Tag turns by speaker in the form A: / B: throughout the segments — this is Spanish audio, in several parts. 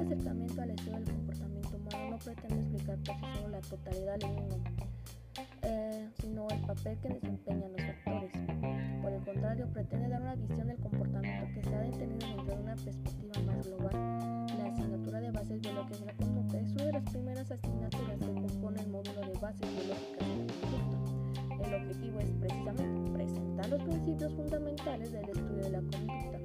A: Este acercamiento al estudio del comportamiento humano no pretende explicar por sí solo la totalidad del mismo, eh, sino el papel que desempeñan los factores. Por el contrario, pretende dar una visión del comportamiento que se ha detenido dentro de una perspectiva más global. La asignatura de bases biológicas de la conducta es una de las primeras asignaturas que compone el módulo de bases biológicas de la conducta. El objetivo es precisamente presentar los principios fundamentales del estudio de la conducta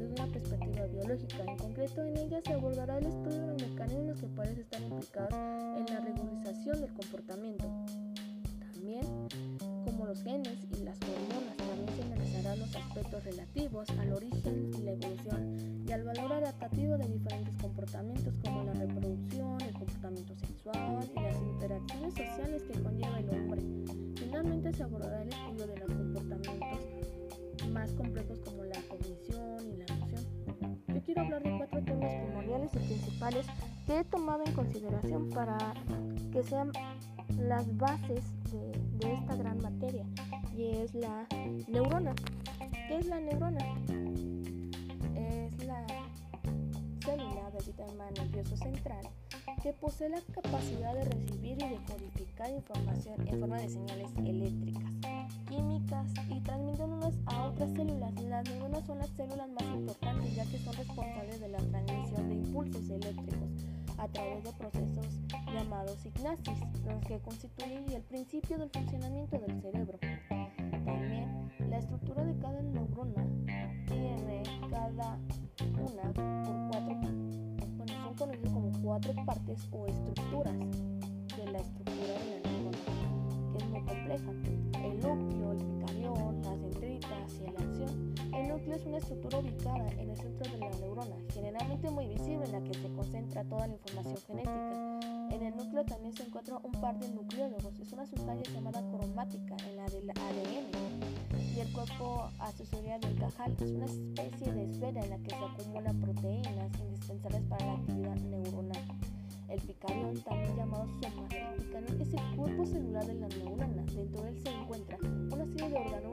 A: desde una perspectiva biológica. En concreto, en ella se abordará el estudio de los mecanismos que parecen estar implicados en la regularización del comportamiento. También, como los genes y las hormonas, también se analizarán los aspectos relativos al origen y la evolución y al valor adaptativo de diferentes comportamientos como la reproducción, el comportamiento sexual y las interacciones sociales que conlleva el hombre. Finalmente se abordará el estudio de los comportamientos más complejos como la cognición quiero hablar de cuatro temas primordiales y principales que he tomado en consideración para que sean las bases de, de esta gran materia y es la neurona. ¿Qué es la neurona? Es la célula del sistema nervioso central que posee la capacidad de recibir y decodificar información en forma de señales eléctricas, químicas y transmitiéndolas a otras células. Son las células más importantes ya que son responsables de la transmisión de impulsos eléctricos a través de procesos llamados signasis, los que constituyen el principio del funcionamiento del cerebro. También la estructura de cada neurona tiene cada una por cuatro, bueno, son conocidos como cuatro partes o estructuras de la estructura de la neurona, que es muy compleja. El núcleo, el estructura ubicada en el centro de la neurona, generalmente muy visible en la que se concentra toda la información genética. En el núcleo también se encuentra un par de nucleólogos, es una sustancia llamada cromática en la del ADN. Y el cuerpo asociado del cajal es una especie de esfera en la que se acumulan proteínas indispensables para la actividad neuronal. El picarión, también llamado soma, el picarión es el cuerpo celular de la neurona. Dentro de él se encuentra una serie de orgánulos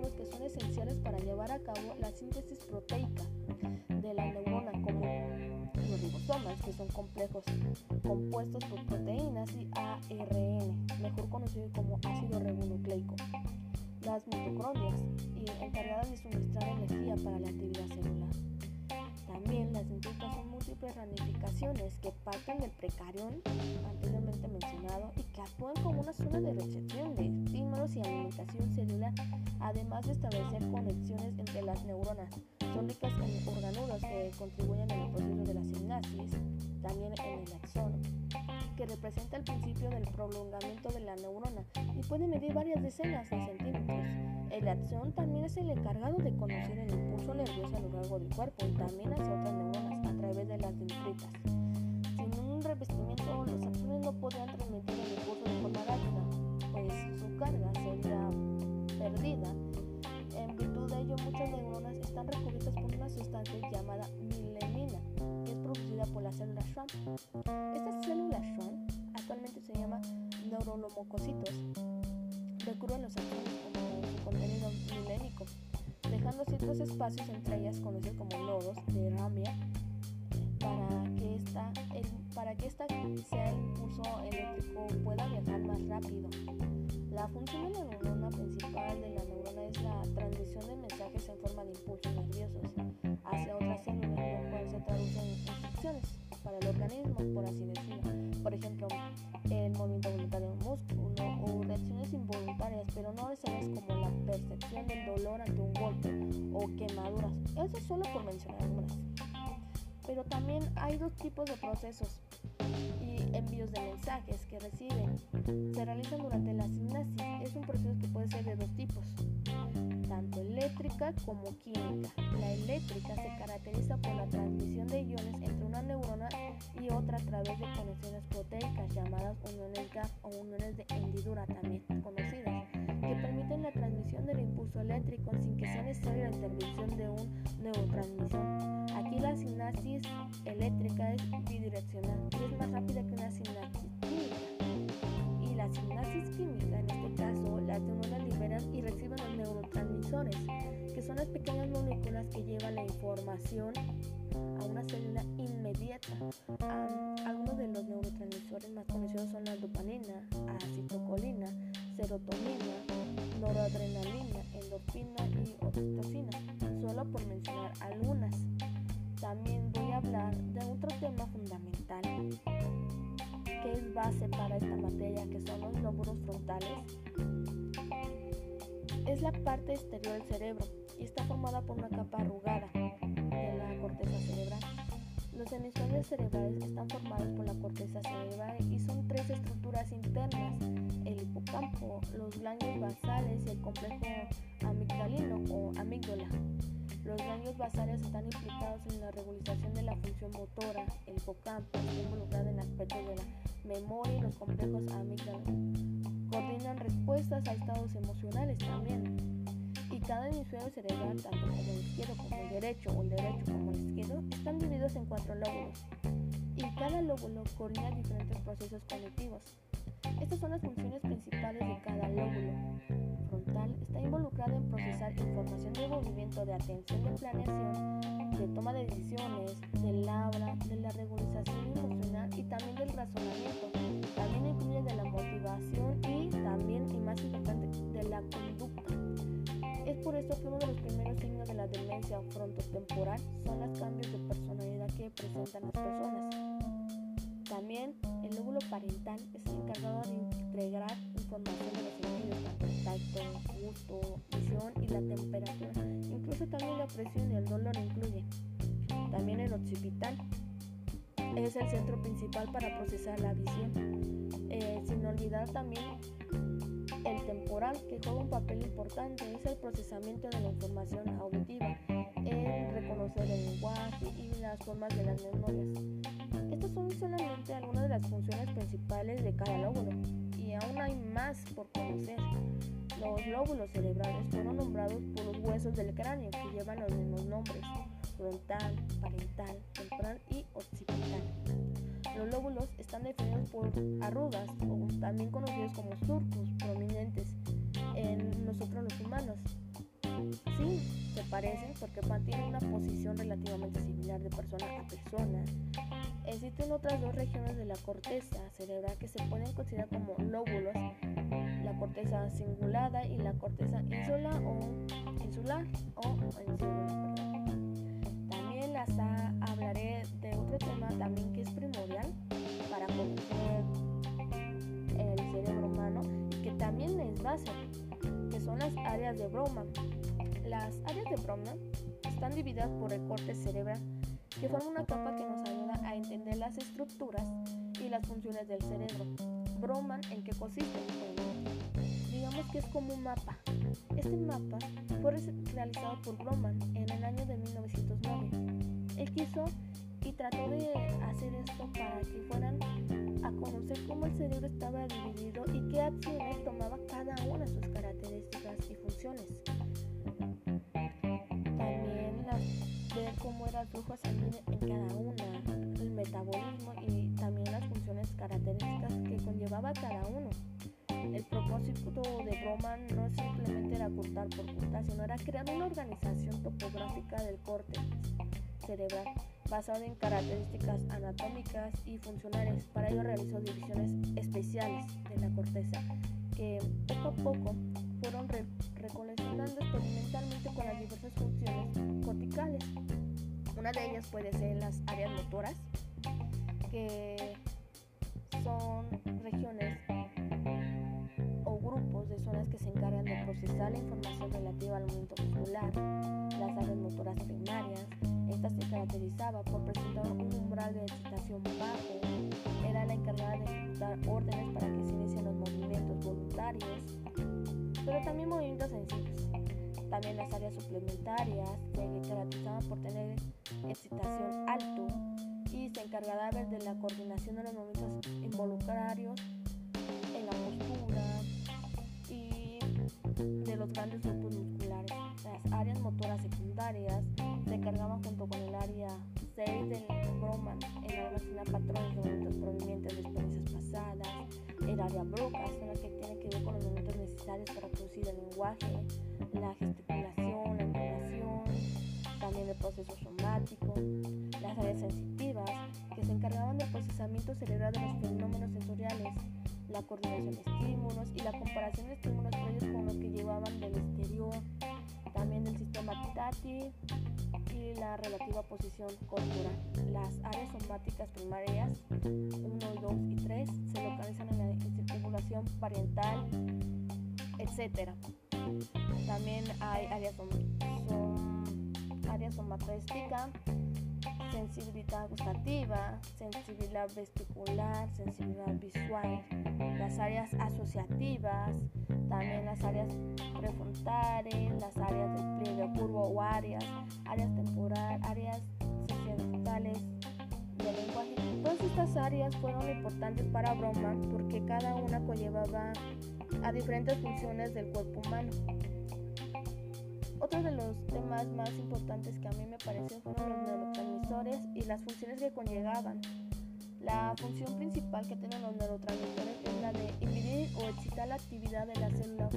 A: a cabo la síntesis proteica de la neurona, como los ribosomas, que son complejos compuestos por proteínas y ARN, mejor conocido como ácido ribonucleico. Las mitocondrias, encargadas de suministrar energía para la actividad celular. También las dendritas son múltiples ramificaciones que parten del precarión anteriormente mencionado y que actúan como una zona de recepción de y alimentación celular, además de establecer conexiones entre las neuronas. Son ricas en organulos que contribuyen en el proceso de la sinapsis, también en el axón, que representa el principio del prolongamiento de la neurona y puede medir varias decenas de centímetros. El axón también es el encargado de conocer el impulso nervioso a lo largo del cuerpo y también hacia otras neuronas a través de las dendritas. Sin un revestimiento, los axones no podrían transmitir el impulso de forma la célula Schwann. Esta célula Schwann actualmente se llama neurolomococitos. Recurren los axones como su contenido milénico, dejando ciertos espacios entre ellas conocidos como nodos de ramia para que esta, el, para que esta sea el impulso eléctrico pueda viajar más rápido. La función de la neurona principal de la neurona es la transmisión de mensajes en forma de impulsos nerviosos hacia otras células, lo cual se traduce en instrucciones para el organismo, por así decirlo. Por ejemplo, el movimiento voluntario del músculo o reacciones involuntarias, pero no necesarias como la percepción del dolor ante un golpe o quemaduras. Eso solo por mencionar algunas. Pero también hay dos tipos de procesos envíos de mensajes que reciben. Se realizan durante la sinapsis. Es un proceso que puede ser de dos tipos, tanto eléctrica como química. La eléctrica se caracteriza por la transmisión de iones entre una neurona y otra a través de conexiones proteicas llamadas uniones GAP o uniones de hendidura también conocidas, que permiten la transmisión del impulso eléctrico sin que sea necesaria la intervención de un neurotransmisor. Aquí la sinapsis eléctrica es bidireccional que son las pequeñas moléculas que llevan la información a una célula inmediata. algunos de los neurotransmisores más conocidos son la dopamina, acetocolina, serotonina, noradrenalina, endorfina y oxitocina, solo por mencionar algunas. También voy a hablar de otro tema fundamental que es base para esta materia, que son los lóbulos frontales. Es la parte exterior del cerebro y está formada por una capa arrugada de la corteza cerebral. Los hemisferios cerebrales están formados por la corteza cerebral y son tres estructuras internas, el hipocampo, los ganglios basales y el complejo amigdalino o amígdala. Los ganglios basales están implicados en la regularización de la función motora. El hipocampo está involucrado en aspectos de la memoria y los complejos amígdalos. Coordinan respuestas a estados emocionales también. Y cada hemisferio cerebral, tanto el izquierdo como el derecho o el derecho como el izquierdo, están divididos en cuatro lóbulos. Y cada lóbulo coordina diferentes procesos cognitivos. Estas son las funciones principales de cada lóbulo frontal. Está involucrado en procesar información de movimiento, de atención, de planeación, de toma de decisiones, del habla, de la regularización emocional y también del razonamiento. También incluye de la motivación también, y más importante, de la conducta. Es por esto que uno de los primeros signos de la demencia frontotemporal son los cambios de personalidad que presentan las personas. También el lóbulo parental es el encargado de integrar información de los sentidos, el tacto, gusto, visión y la temperatura. Incluso también la presión y el dolor incluye. También el occipital es el centro principal para procesar la visión. Eh, sin olvidar también el temporal, que juega un papel importante, es el procesamiento de la información auditiva, el reconocer el lenguaje y las formas de las memorias. Estas son solamente algunas de las funciones principales de cada lóbulo y aún hay más por conocer. Los lóbulos cerebrales fueron nombrados por los huesos del cráneo que llevan los mismos nombres, frontal, parental, temporal y occipital. Los lóbulos están definidos por arrugas o también conocidos como surcos prominentes en nosotros los humanos. Sí, se parecen porque mantienen una posición relativamente similar de persona a persona Existen otras dos regiones de la corteza cerebral que se pueden considerar como lóbulos, la corteza cingulada y la corteza insula o insular o insular. También que es primordial para conocer el cerebro humano que también es base, que son las áreas de Broma. Las áreas de Broma están divididas por el corte cerebral que forma una capa que nos ayuda a entender las estructuras y las funciones del cerebro. Broman, ¿en qué consiste? digamos que es como un mapa. Este mapa fue realizado por Broman en el año de 1909. Él quiso y trató de hacer esto para que fueran a conocer cómo el cerebro estaba dividido y qué acciones tomaba cada una de sus características y funciones. ver cómo era el flujo sanguíneo en cada una, el metabolismo y también las funciones características que conllevaba cada uno. El propósito de Broman no simplemente era cortar por cortar, sino era crear una organización topográfica del corte cerebral basada en características anatómicas y funcionales. Para ello realizó divisiones especiales de la corteza que poco a poco fueron recoleccionando experimentalmente con las diversas funciones corticales. Una de ellas puede ser las áreas motoras, que son regiones o grupos de zonas que se encargan de procesar la información relativa al movimiento muscular. Las áreas motoras primarias, esta se caracterizaba por presentar un umbral de excitación bajo, era la encargada de ejecutar órdenes para que se inicien los movimientos voluntarios, pero también movimientos sencillos. También las áreas suplementarias se caracterizaban por tener excitación alto y se encargaba de la coordinación de los movimientos involuntarios en la postura y de los grandes grupos musculares. Las áreas motoras secundarias se encargaban junto con el área 6 del Broman en almacenar patrones de movimientos provenientes de experiencias pasadas, el área Broca, que tiene que ver con los movimientos necesarios para producir el lenguaje, la gesticulación, la entonación, también el proceso somático, las áreas sensitivas, que se encargaban del procesamiento cerebral de los fenómenos sensoriales, la coordinación de estímulos y la comparación de estímulos previos con los que llevaban del exterior, también del sistema táctil y la relativa posición corporal. Las áreas somáticas primarias 1, 2 y 3 se localizan en la circulación parietal, etc. También hay áreas, som área somatrística, sensibilidad gustativa, sensibilidad vestibular, sensibilidad visual, las áreas asociativas, también las áreas prefrontales, las áreas del pliegue curvo o áreas, áreas temporal, áreas societales del lenguaje. Todas estas áreas fueron importantes para Broma porque cada una conllevaba a diferentes funciones del cuerpo humano. Otro de los temas más importantes que a mí me pareció fueron los y las funciones que conllevaban. La función principal que tienen los neurotransmisores es la de inhibir o excitar la actividad de la célula.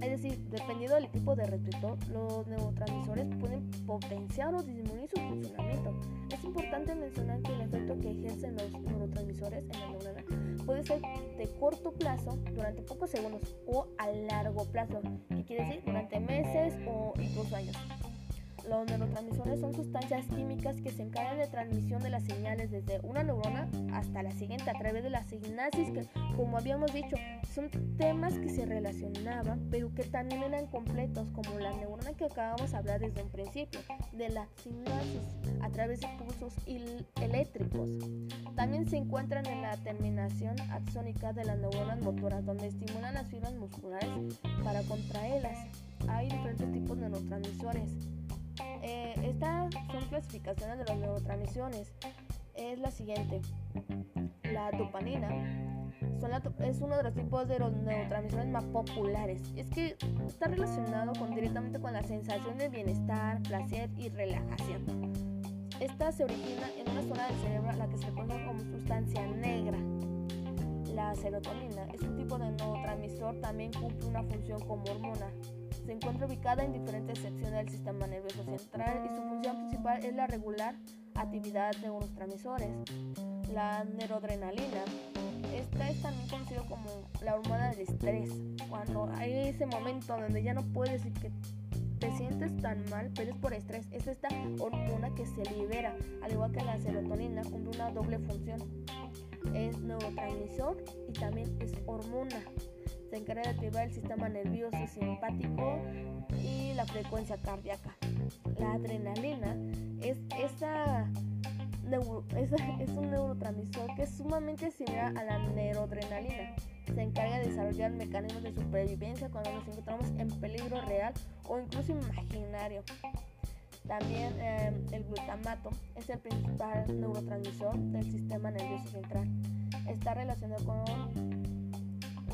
A: Es decir, dependiendo del tipo de receptor, los neurotransmisores pueden potenciar o disminuir su funcionamiento. Es importante mencionar que el efecto que ejercen los neurotransmisores en la neurona puede ser de corto plazo, durante pocos segundos, o a largo plazo, que quiere decir durante meses o incluso años. Los neurotransmisores son sustancias químicas que se encargan de transmisión de las señales desde una neurona hasta la siguiente a través de la sinapsis que, como habíamos dicho, son temas que se relacionaban pero que también eran completos, como la neurona que acabamos de hablar desde un principio, de la sinapsis a través de pulsos eléctricos. También se encuentran en la terminación axónica de las neuronas motoras, donde estimulan las fibras musculares para contraerlas. Hay diferentes tipos de neurotransmisores. Eh, estas son clasificaciones de las neurotransmisiones. Es la siguiente. La dopamina es uno de los tipos de los neurotransmisores más populares. Es que está relacionado con, directamente con la sensación de bienestar, placer y relajación. Esta se origina en una zona del cerebro a la que se conoce como sustancia negra. La serotonina es un tipo de neurotransmisor, también cumple una función como hormona. Se encuentra ubicada en diferentes secciones del sistema nervioso central y su función principal es la regular actividad de unos transmisores. La neuroadrenalina. Esta es también conocida como la hormona del estrés. Cuando hay ese momento donde ya no puedes y que te sientes tan mal, pero es por estrés. Es esta hormona que se libera, al igual que la serotonina, cumple una doble función. Es neurotransmisor y también es hormona se encarga de activar el sistema nervioso simpático y la frecuencia cardíaca. La adrenalina es, esa, es un neurotransmisor que es sumamente similar a la neuroadrenalina. Se encarga de desarrollar mecanismos de supervivencia cuando nos encontramos en peligro real o incluso imaginario. También eh, el glutamato es el principal neurotransmisor del sistema nervioso central. Está relacionado con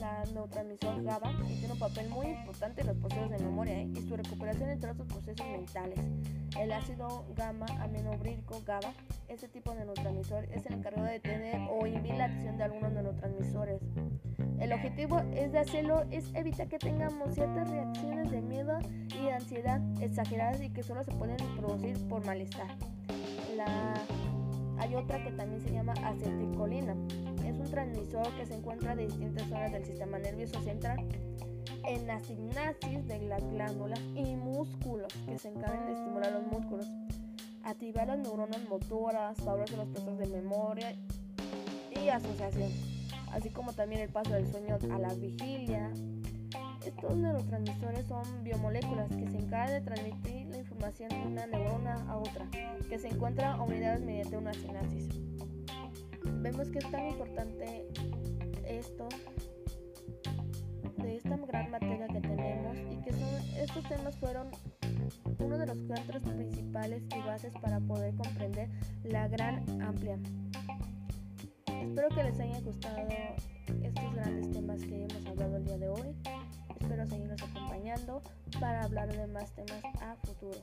A: la neurotransmisor GABA y tiene un papel muy importante en los procesos de memoria ¿eh? y su recuperación entre otros procesos mentales. El ácido gamma aminobutírico GABA, este tipo de neurotransmisor, es el encargado de detener o inhibir la acción de algunos neurotransmisores. El objetivo es de hacerlo es evitar que tengamos ciertas reacciones de miedo y ansiedad exageradas y que solo se pueden producir por malestar. La... Hay otra que también se llama acetilcolina es un transmisor que se encuentra de distintas zonas del sistema nervioso central en la sinapsis de las glándulas y músculos que se encargan de estimular los músculos, activar las neuronas motoras, favorecer los procesos de memoria y asociación, así como también el paso del sueño a la vigilia. Estos neurotransmisores son biomoléculas que se encargan de transmitir información de una neurona a otra, que se encuentran unidas mediante una sinapsis vemos que es tan importante esto de esta gran materia que tenemos y que son, estos temas fueron uno de los cuatro principales y bases para poder comprender la gran amplia. Espero que les haya gustado estos grandes temas que hemos hablado el día de hoy. Espero seguirnos acompañando para hablar de más temas a futuro.